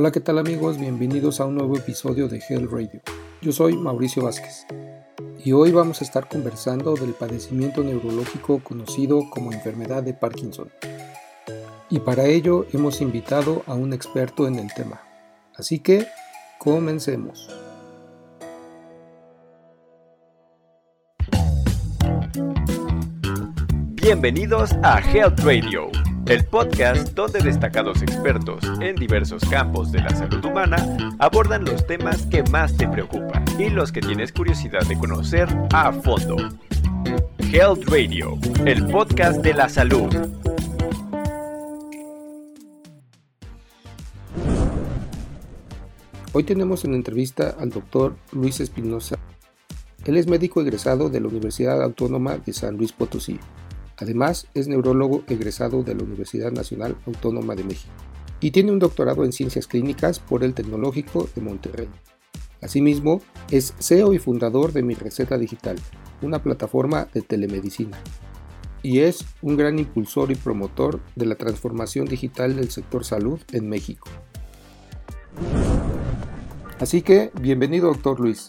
Hola, ¿qué tal amigos? Bienvenidos a un nuevo episodio de Hell Radio. Yo soy Mauricio Vázquez y hoy vamos a estar conversando del padecimiento neurológico conocido como enfermedad de Parkinson. Y para ello hemos invitado a un experto en el tema. Así que, comencemos. Bienvenidos a Health Radio, el podcast donde destacados expertos en diversos campos de la salud humana abordan los temas que más te preocupan y los que tienes curiosidad de conocer a fondo. Health Radio, el podcast de la salud. Hoy tenemos en entrevista al doctor Luis Espinosa. Él es médico egresado de la Universidad Autónoma de San Luis Potosí Además, es neurólogo egresado de la Universidad Nacional Autónoma de México y tiene un doctorado en Ciencias Clínicas por el Tecnológico de Monterrey. Asimismo, es CEO y fundador de Mi Receta Digital, una plataforma de telemedicina. Y es un gran impulsor y promotor de la transformación digital del sector salud en México. Así que, bienvenido, doctor Luis.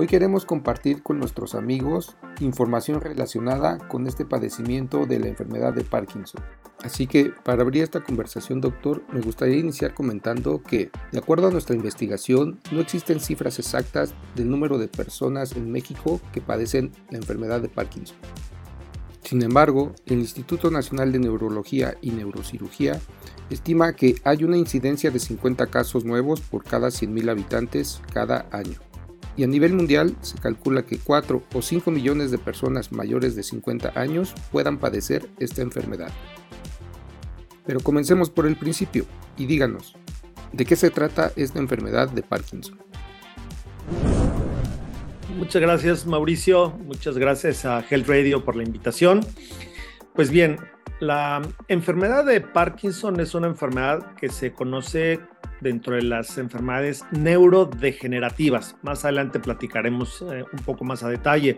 Hoy queremos compartir con nuestros amigos información relacionada con este padecimiento de la enfermedad de Parkinson. Así que para abrir esta conversación, doctor, me gustaría iniciar comentando que, de acuerdo a nuestra investigación, no existen cifras exactas del número de personas en México que padecen la enfermedad de Parkinson. Sin embargo, el Instituto Nacional de Neurología y Neurocirugía estima que hay una incidencia de 50 casos nuevos por cada 100.000 habitantes cada año y a nivel mundial se calcula que 4 o 5 millones de personas mayores de 50 años puedan padecer esta enfermedad. Pero comencemos por el principio y díganos, ¿de qué se trata esta enfermedad de Parkinson? Muchas gracias Mauricio, muchas gracias a Health Radio por la invitación. Pues bien, la enfermedad de Parkinson es una enfermedad que se conoce dentro de las enfermedades neurodegenerativas. Más adelante platicaremos eh, un poco más a detalle.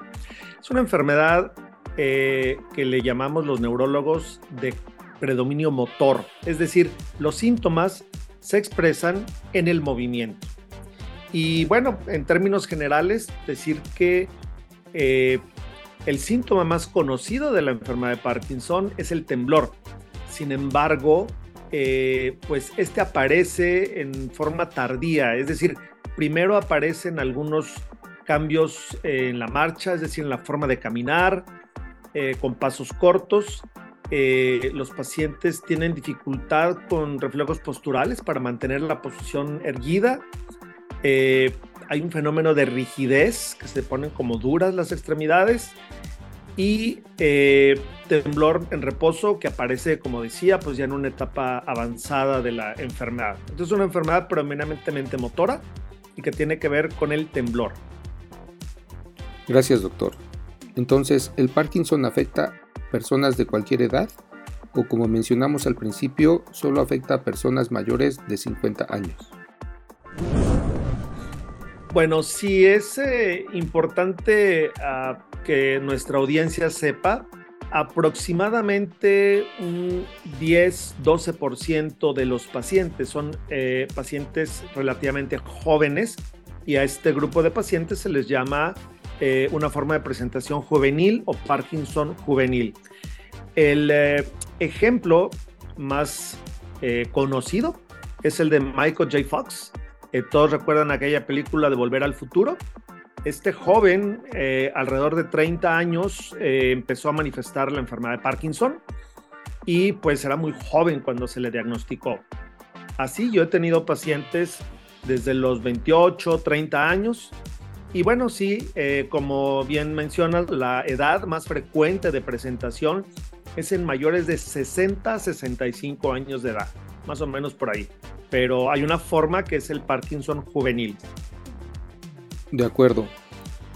Es una enfermedad eh, que le llamamos los neurólogos de predominio motor, es decir, los síntomas se expresan en el movimiento. Y bueno, en términos generales, decir que eh, el síntoma más conocido de la enfermedad de Parkinson es el temblor. Sin embargo, eh, pues este aparece en forma tardía, es decir, primero aparecen algunos cambios en la marcha, es decir, en la forma de caminar, eh, con pasos cortos. Eh, los pacientes tienen dificultad con reflejos posturales para mantener la posición erguida. hay un fenómeno de rigidez, que se ponen como duras las extremidades y eh, temblor en reposo que aparece, como decía, pues ya en una etapa avanzada de la enfermedad. Entonces es una enfermedad predominantemente motora y que tiene que ver con el temblor. Gracias, doctor. Entonces, ¿el Parkinson afecta personas de cualquier edad? ¿O como mencionamos al principio, solo afecta a personas mayores de 50 años? Bueno, sí es eh, importante uh, que nuestra audiencia sepa, aproximadamente un 10-12% de los pacientes son eh, pacientes relativamente jóvenes y a este grupo de pacientes se les llama eh, una forma de presentación juvenil o Parkinson juvenil. El eh, ejemplo más conocido es el de Michael J. Fox. todos recuerdan aquella película de Volver al Futuro este joven, eh, alrededor de 30 años, eh, empezó a manifestar la enfermedad de Parkinson y pues era muy joven cuando se le diagnosticó. Así yo he tenido pacientes desde los 28, 30 años y bueno, sí, eh, como bien mencionas, la edad más frecuente de presentación es en mayores de 60 65 años de edad, más o menos por ahí. Pero hay una forma que es el Parkinson juvenil. De acuerdo.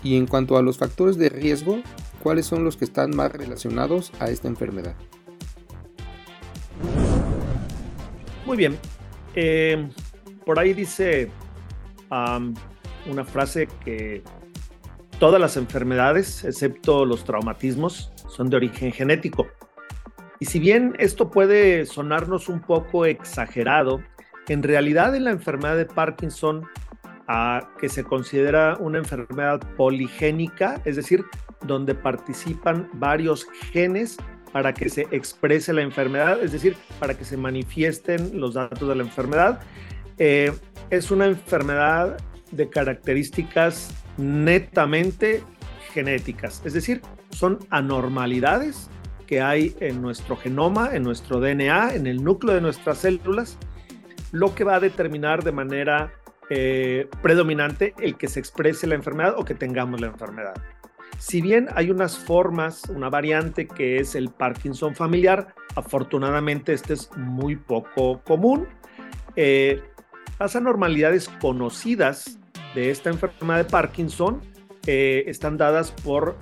Y en cuanto a los factores de riesgo, ¿cuáles son los que están más relacionados a esta enfermedad? Muy bien. Eh, por ahí dice una frase que todas las enfermedades, excepto los traumatismos, son de origen genético. Y si bien esto puede sonarnos un poco exagerado, En realidad en la enfermedad de Parkinson, que se considera una enfermedad poligénica, es decir, donde participan varios genes para que se exprese la enfermedad, es decir, para que se manifiesten los datos de la enfermedad. Eh, es una enfermedad de características netamente genéticas, es decir, son anormalidades que hay en nuestro genoma, en nuestro DNA, en el núcleo de nuestras células, lo que va a determinar de manera eh, predominante el que se exprese la enfermedad o que tengamos la enfermedad. Si bien hay unas formas, una variante que es el Parkinson familiar, afortunadamente este es muy poco común. Eh, las anormalidades conocidas de esta enfermedad de Parkinson eh, están dadas por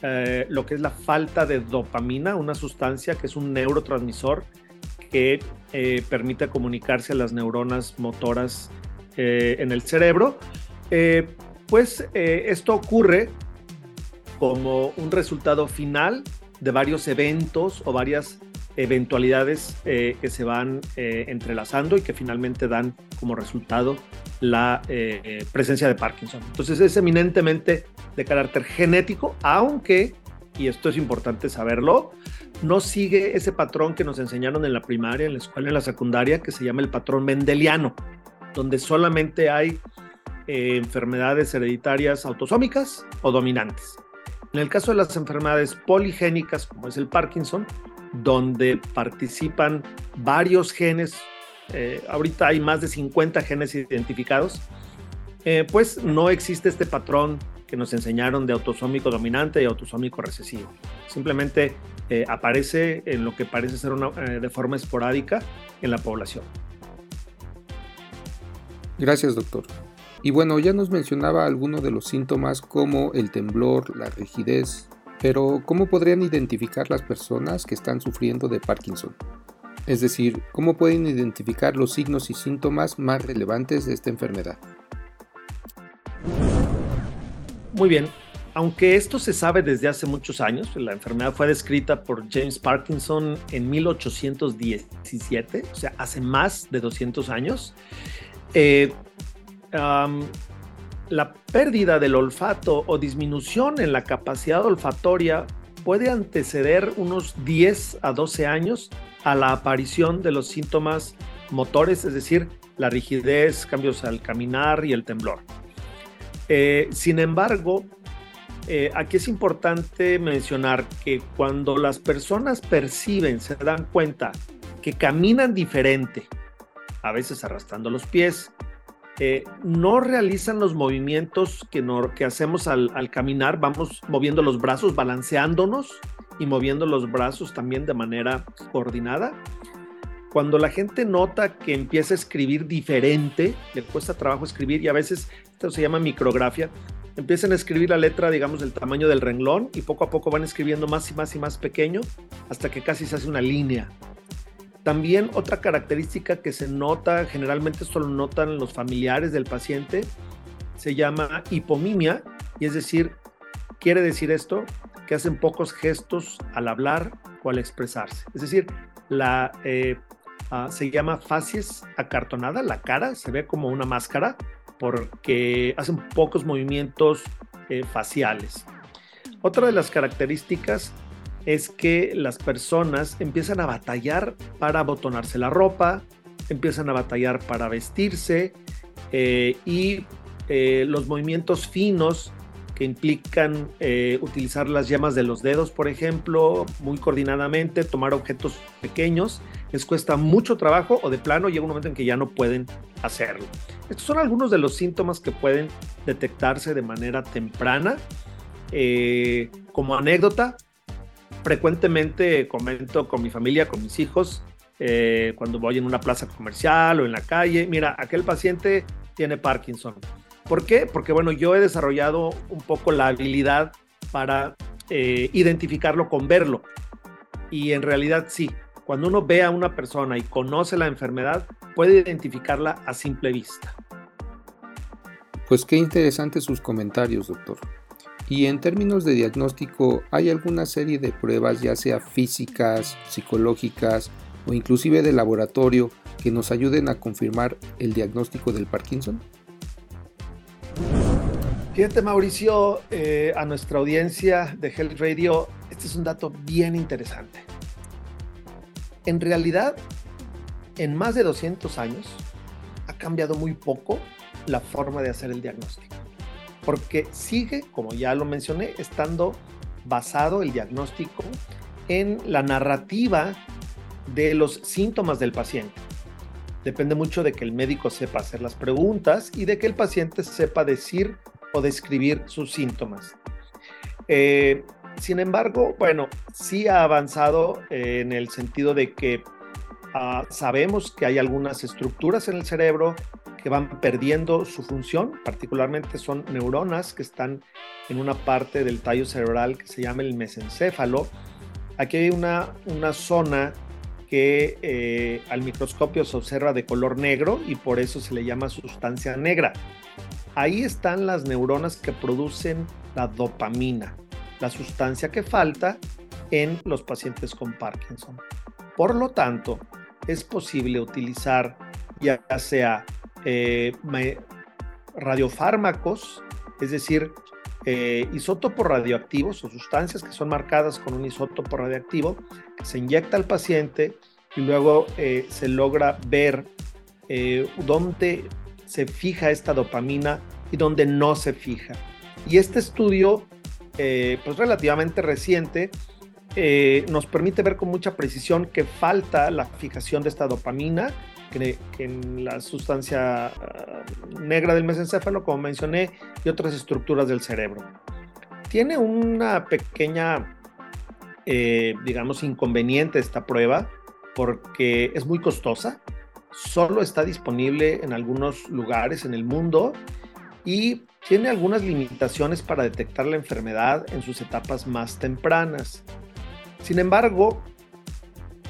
lo que es la falta de dopamina, una sustancia que es un neurotransmisor que permite comunicarse a las neuronas motoras en el cerebro. pues esto ocurre como un resultado final de varios eventos o varias eventualidades que se van entrelazando y que finalmente dan como resultado la eh, presencia de Parkinson. Entonces es eminentemente de carácter genético, aunque, y esto es importante saberlo, no sigue ese patrón que nos enseñaron en la primaria, en la escuela, en la secundaria, que se llama el patrón mendeliano, donde solamente hay eh, enfermedades hereditarias autosómicas o dominantes. En el caso de las enfermedades poligénicas, como es el Parkinson, donde participan varios genes eh, ahorita hay más de 50 genes identificados, eh, pues no existe este patrón que nos enseñaron de autosómico dominante y autosómico recesivo. Simplemente eh, aparece en lo que parece ser una, de forma esporádica en la población. Gracias, doctor. Y bueno, ya nos mencionaba algunos de los síntomas como el temblor, la rigidez, pero ¿cómo podrían identificar las personas que están sufriendo de Parkinson? Es decir, ¿cómo pueden identificar los signos y síntomas más relevantes de esta enfermedad? Muy bien, aunque esto se sabe desde hace muchos años, la enfermedad fue descrita por James Parkinson en 1817, o sea, hace más de 200 años, eh, la pérdida del olfato o disminución en la capacidad olfatoria puede anteceder unos 10 a 12 años a la aparición de los síntomas motores, es decir, la rigidez, cambios al caminar y el temblor. Eh, sin embargo, eh, aquí es importante mencionar que cuando las personas perciben, se dan cuenta que caminan diferente, a veces arrastrando los pies, eh, no realizan los movimientos que, hacemos al, al, caminar, vamos moviendo los brazos, balanceándonos y moviendo los brazos también de manera coordinada. Cuando la gente nota que empieza a escribir diferente, le cuesta trabajo escribir y a veces esto se llama micrografía, empiezan a escribir la letra, digamos, del tamaño del renglón y poco a poco van escribiendo más y más y más pequeño hasta que casi se hace una línea. También otra característica que se nota, generalmente esto lo notan los familiares del paciente, se llama hipomimia, y es decir, quiere decir esto que hacen pocos gestos al hablar o al expresarse. Es decir, la, eh, ah, se llama facies acartonada, la cara se ve como una máscara porque hacen pocos movimientos eh, faciales. Otra de las características es que las personas empiezan a batallar para abotonarse la ropa, empiezan a batallar para vestirse eh, y los movimientos finos que implican eh, utilizar las yemas de los dedos, por ejemplo, muy coordinadamente, tomar objetos pequeños, les cuesta mucho trabajo o de plano llega un momento en que ya no pueden hacerlo. Estos son algunos de los síntomas que pueden detectarse de manera temprana. Eh, como anécdota, frecuentemente comento con mi familia, con mis hijos, eh, cuando voy en una plaza comercial o en la calle, mira, aquel paciente tiene Parkinson ¿Por qué? Porque bueno, yo he desarrollado un poco la habilidad para eh, identificarlo con verlo. Y en realidad sí, cuando uno ve a una persona y conoce la enfermedad, puede identificarla a simple vista. Pues qué interesantes sus comentarios, doctor. Y en términos de diagnóstico, ¿hay alguna serie de pruebas, ya sea físicas, psicológicas o inclusive de laboratorio que nos ayuden a confirmar el diagnóstico del Parkinson? Fíjate Mauricio, eh, a nuestra audiencia de Health Radio, este es un dato bien interesante. En realidad, en más de 200 años, ha cambiado muy poco la forma de hacer el diagnóstico, porque sigue, como ya lo mencioné, estando basado el diagnóstico en la narrativa de los síntomas del paciente. Depende mucho de que el médico sepa hacer las preguntas y de que el paciente sepa decir o describir sus síntomas. Eh, sin embargo, bueno, sí ha avanzado en el sentido de que ah, sabemos que hay algunas estructuras en el cerebro que van perdiendo su función, particularmente son neuronas que están en una parte del tallo cerebral que se llama el mesencéfalo. Aquí hay una, una zona que eh, al microscopio se observa de color negro y por eso se le llama sustancia negra. Ahí están las neuronas que producen la dopamina, la sustancia que falta en los pacientes con Parkinson. Por lo tanto, es posible utilizar ya sea eh, radiofármacos, es decir, eh, isótopos radioactivos o sustancias que son marcadas con un isótopo radioactivo, que se inyecta al paciente y luego eh, se logra ver dónde se fija esta dopamina y dónde no se fija. Y este estudio, pues relativamente reciente, nos permite ver con mucha precisión que falta la fijación de esta dopamina que, en la sustancia ah, negra del mesencéfalo, como mencioné, y otras estructuras del cerebro. Tiene una pequeña, eh, digamos, inconveniente esta prueba porque es muy costosa, solo está disponible en algunos lugares en el mundo y tiene algunas limitaciones para detectar la enfermedad en sus etapas más tempranas. Sin embargo,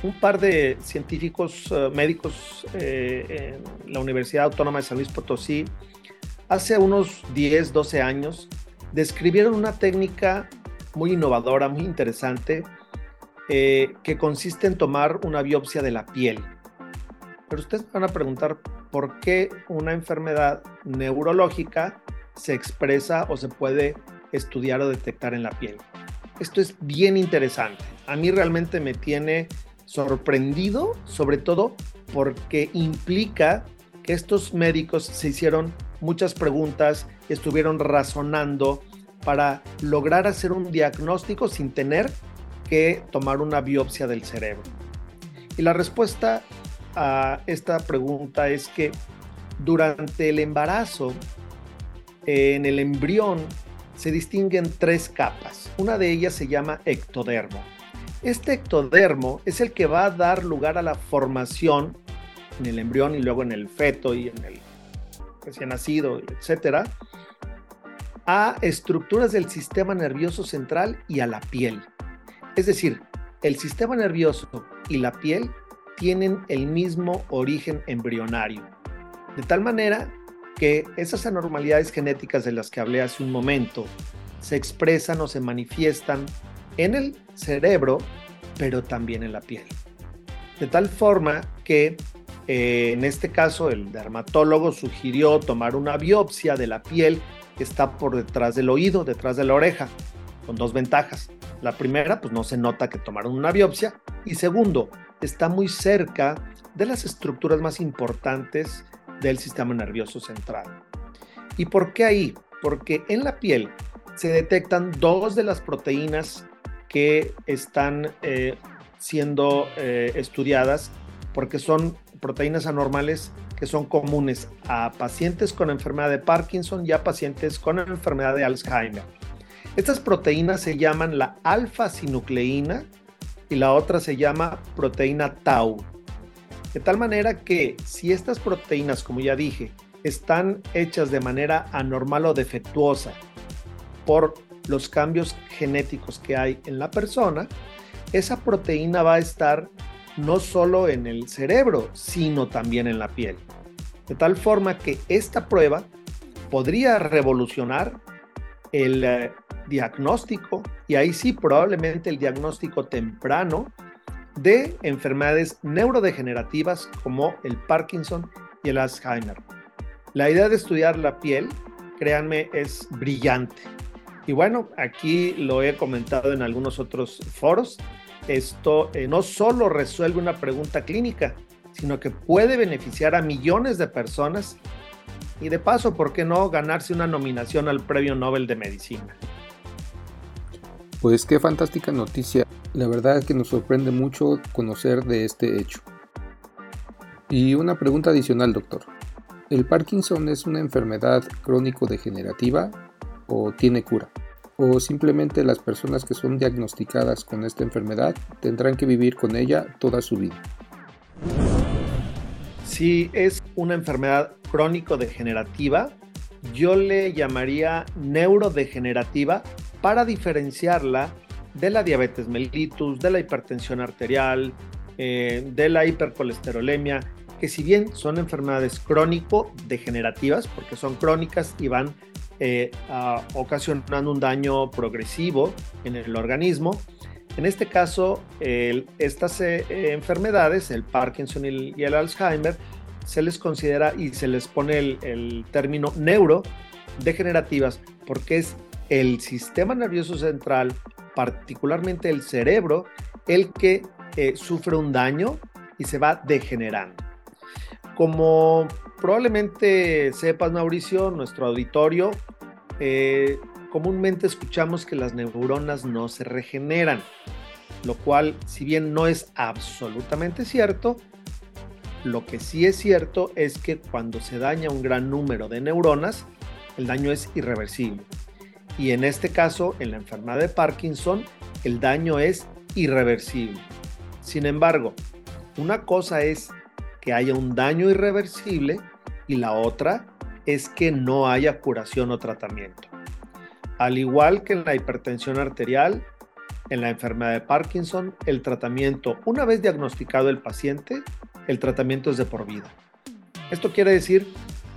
un par de científicos eh, médicos eh, en la Universidad Autónoma de San Luis Potosí, hace unos 10, 12 años, describieron una técnica muy innovadora, muy interesante, eh, que consiste en tomar una biopsia de la piel. Pero ustedes van a preguntar por qué una enfermedad neurológica se expresa o se puede estudiar o detectar en la piel. Esto es bien interesante. A mí realmente me tiene sorprendido, sobre todo porque implica que estos médicos se hicieron muchas preguntas, estuvieron razonando para lograr hacer un diagnóstico sin tener que tomar una biopsia del cerebro. Y la respuesta a esta pregunta es que durante el embarazo, en el embrión, se distinguen tres capas. Una de ellas se llama ectodermo. Este ectodermo es el que va a dar lugar a la formación en el embrión y luego en el feto y en el recién nacido, etcétera, a estructuras del sistema nervioso central y a la piel. Es decir, el sistema nervioso y la piel tienen el mismo origen embrionario. De tal manera que esas anormalidades genéticas de las que hablé hace un momento se expresan o se manifiestan en el cerebro, pero también en la piel. De tal forma que eh, en este caso el dermatólogo sugirió tomar una biopsia de la piel que está por detrás del oído, detrás de la oreja, con dos ventajas. La primera, pues no se nota que tomaron una biopsia. Y segundo, está muy cerca de las estructuras más importantes del sistema nervioso central. ¿Y por qué ahí? Porque en la piel se detectan dos de las proteínas que están eh, siendo eh, estudiadas porque son proteínas anormales que son comunes a pacientes con enfermedad de Parkinson y a pacientes con enfermedad de Alzheimer. Estas proteínas se llaman la alfa-sinucleína y la otra se llama proteína tau. De tal manera que si estas proteínas, como ya dije, están hechas de manera anormal o defectuosa por los cambios genéticos que hay en la persona, esa proteína va a estar no solo en el cerebro, sino también en la piel. De tal forma que esta prueba podría revolucionar el eh, diagnóstico y ahí sí probablemente el diagnóstico temprano de enfermedades neurodegenerativas como el Parkinson y el Alzheimer. La idea de estudiar la piel, créanme, es brillante. Y bueno, aquí lo he comentado en algunos otros foros. Esto eh, no solo resuelve una pregunta clínica, sino que puede beneficiar a millones de personas y de paso, ¿por qué no ganarse una nominación al Premio Nobel de Medicina? Pues qué fantástica noticia. La verdad es que nos sorprende mucho conocer de este hecho. Y una pregunta adicional, doctor. ¿El Parkinson es una enfermedad crónico-degenerativa o tiene cura? ¿O simplemente las personas que son diagnosticadas con esta enfermedad tendrán que vivir con ella toda su vida? Si es una enfermedad crónico-degenerativa, yo le llamaría neurodegenerativa para diferenciarla de la diabetes mellitus, de la hipertensión arterial, eh, de la hipercolesterolemia, que si bien son enfermedades crónico-degenerativas, porque son crónicas y van eh, ocasionando un daño progresivo en el organismo, en este caso, estas eh, enfermedades, el Parkinson y el, Alzheimer, se les considera y se les pone el, el término neurodegenerativas porque es el sistema nervioso central, particularmente el cerebro, el que eh, sufre un daño y se va degenerando. Como probablemente sepas, Mauricio, nuestro auditorio, eh, comúnmente escuchamos que las neuronas no se regeneran, lo cual, si bien no es absolutamente cierto, lo que sí es cierto es que cuando se daña un gran número de neuronas, el daño es irreversible. Y en este caso, en la enfermedad de Parkinson, el daño es irreversible. Sin embargo, una cosa es que haya un daño irreversible y la otra es que no haya curación o tratamiento. Al igual que en la hipertensión arterial, en la enfermedad de Parkinson, el tratamiento, una vez diagnosticado el paciente, el tratamiento es de por vida. Esto quiere decir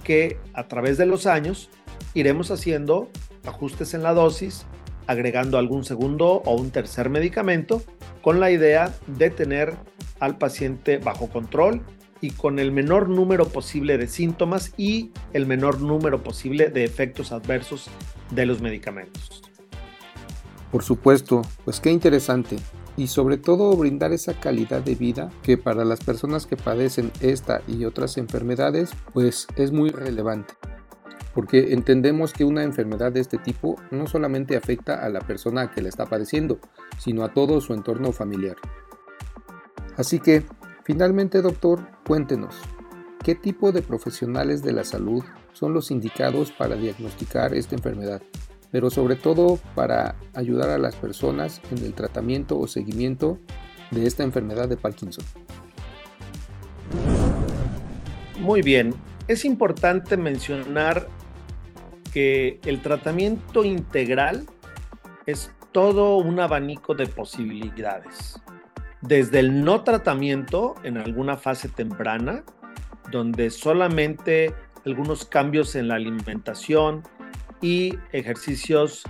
que a través de los años iremos haciendo ajustes en la dosis, agregando algún segundo o un tercer medicamento con la idea de tener al paciente bajo control y con el menor número posible de síntomas y el menor número posible de efectos adversos de los medicamentos. Por supuesto, pues qué interesante. Y sobre todo brindar esa calidad de vida que para las personas que padecen esta y otras enfermedades pues es muy relevante porque entendemos que una enfermedad de este tipo no solamente afecta a la persona que la está padeciendo, sino a todo su entorno familiar. Así que, finalmente doctor, cuéntenos, ¿qué tipo de profesionales de la salud son los indicados para diagnosticar esta enfermedad? Pero sobre todo para ayudar a las personas en el tratamiento o seguimiento de esta enfermedad de Parkinson. Muy bien, es importante mencionar que el tratamiento integral es todo un abanico de posibilidades. Desde el no tratamiento en alguna fase temprana, donde solamente algunos cambios en la alimentación y ejercicios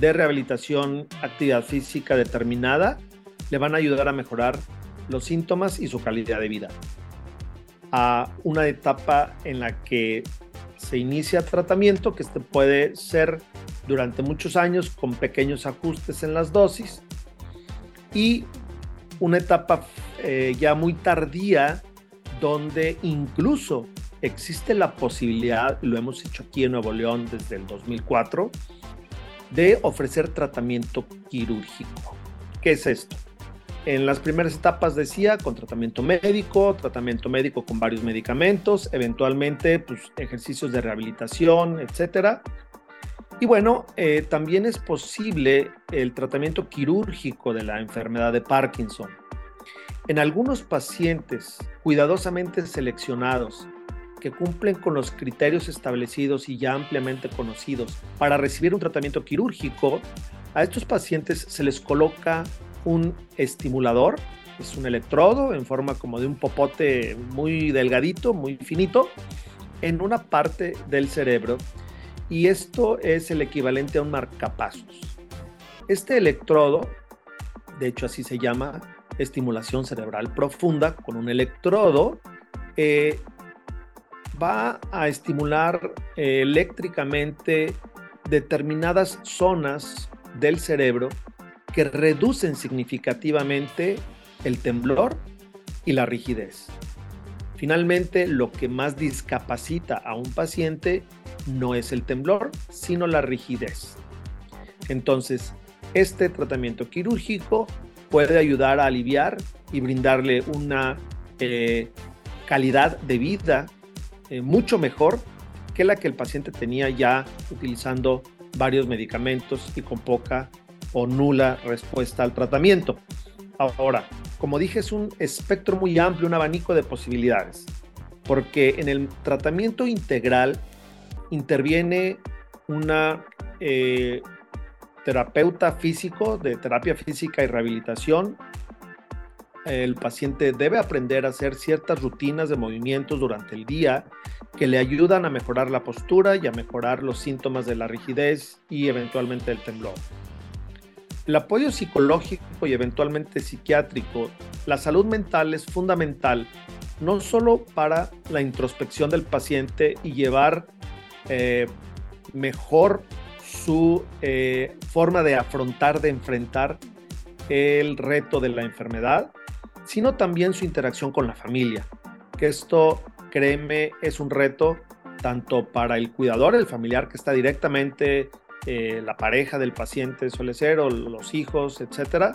de rehabilitación, actividad física determinada, le van a ayudar a mejorar los síntomas y su calidad de vida. A una etapa en la que se inicia tratamiento que este puede ser durante muchos años con pequeños ajustes en las dosis y una etapa eh, ya muy tardía donde incluso existe la posibilidad, lo hemos hecho aquí en Nuevo León desde el 2004, de ofrecer tratamiento quirúrgico. ¿Qué es esto? En las primeras etapas decía con tratamiento médico, tratamiento médico con varios medicamentos, eventualmente pues, ejercicios de rehabilitación, etc. Y bueno, eh, también es posible el tratamiento quirúrgico de la enfermedad de Parkinson. En algunos pacientes cuidadosamente seleccionados que cumplen con los criterios establecidos y ya ampliamente conocidos para recibir un tratamiento quirúrgico, a estos pacientes se les coloca un estimulador, es un electrodo en forma como de un popote muy delgadito, muy finito, en una parte del cerebro y esto es el equivalente a un marcapasos. Este electrodo, de hecho así se llama, estimulación cerebral profunda con un electrodo, eh, va a estimular eh, eléctricamente determinadas zonas del cerebro que reducen significativamente el temblor y la rigidez. Finalmente, lo que más discapacita a un paciente no es el temblor, sino la rigidez. Entonces, este tratamiento quirúrgico puede ayudar a aliviar y brindarle una eh, calidad de vida eh, mucho mejor que la que el paciente tenía ya utilizando varios medicamentos y con poca o nula respuesta al tratamiento. Ahora, como dije, es un espectro muy amplio, un abanico de posibilidades, porque en el tratamiento integral interviene una eh, terapeuta físico de terapia física y rehabilitación. El paciente debe aprender a hacer ciertas rutinas de movimientos durante el día que le ayudan a mejorar la postura y a mejorar los síntomas de la rigidez y eventualmente el temblor. El apoyo psicológico y eventualmente psiquiátrico, la salud mental es fundamental no solo para la introspección del paciente y llevar eh, mejor su eh, forma de afrontar, de enfrentar el reto de la enfermedad, sino también su interacción con la familia, que esto, créeme, es un reto tanto para el cuidador, el familiar que está directamente, eh, la pareja del paciente suele ser, o los hijos, etcétera,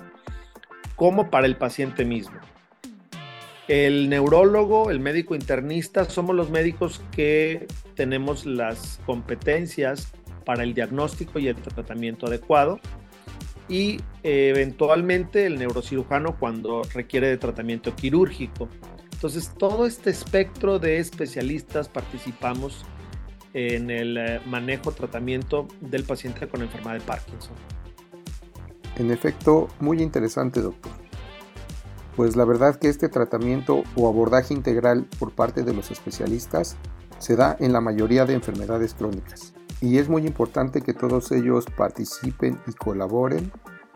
como para el paciente mismo. El neurólogo, el médico internista, somos los médicos que tenemos las competencias para el diagnóstico y el tratamiento adecuado. Y eventualmente el neurocirujano cuando requiere de tratamiento quirúrgico. Entonces, todo este espectro de especialistas participamos en el eh, manejo, tratamiento del paciente con enfermedad de Parkinson. En efecto, muy interesante, doctor pues la verdad que este tratamiento o abordaje integral por parte de los especialistas se da en la mayoría de enfermedades crónicas. Y es muy importante que todos ellos participen y colaboren,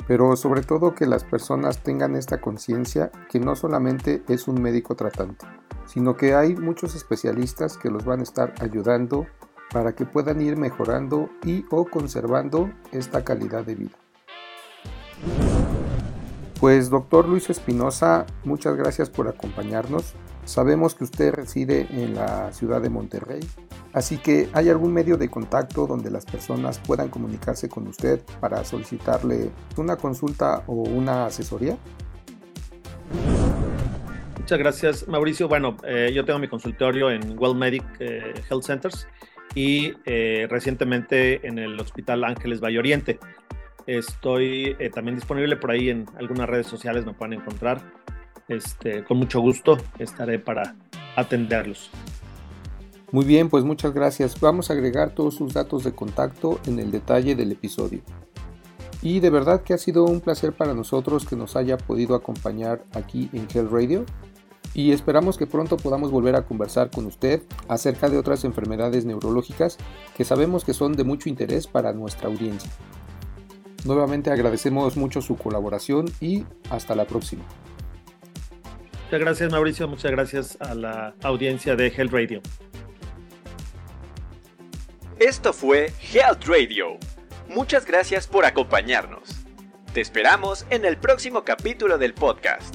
pero sobre todo que las personas tengan esta conciencia que no solamente es un médico tratante, sino que hay muchos especialistas que los van a estar ayudando para que puedan ir mejorando y o conservando esta calidad de vida. Pues doctor Luis Espinosa, muchas gracias por acompañarnos. Sabemos que usted reside en la ciudad de Monterrey, así que ¿hay algún medio de contacto donde las personas puedan comunicarse con usted para solicitarle una consulta o una asesoría? Muchas gracias, Mauricio. Bueno, eh, yo tengo mi consultorio en Well Medic eh, Health Centers y eh, recientemente en el Hospital Ángeles Valle Oriente. Estoy eh, también disponible por ahí en algunas redes sociales, me pueden encontrar. Este, con mucho gusto estaré para atenderlos. Muy bien, pues muchas gracias. Vamos a agregar todos sus datos de contacto en el detalle del episodio. Y de verdad que ha sido un placer para nosotros que nos haya podido acompañar aquí en Health Radio. Y esperamos que pronto podamos volver a conversar con usted acerca de otras enfermedades neurológicas que sabemos que son de mucho interés para nuestra audiencia. Nuevamente agradecemos mucho su colaboración y hasta la próxima. Muchas gracias Mauricio, muchas gracias a la audiencia de Health Radio. Esto fue Health Radio. Muchas gracias por acompañarnos. Te esperamos en el próximo capítulo del podcast,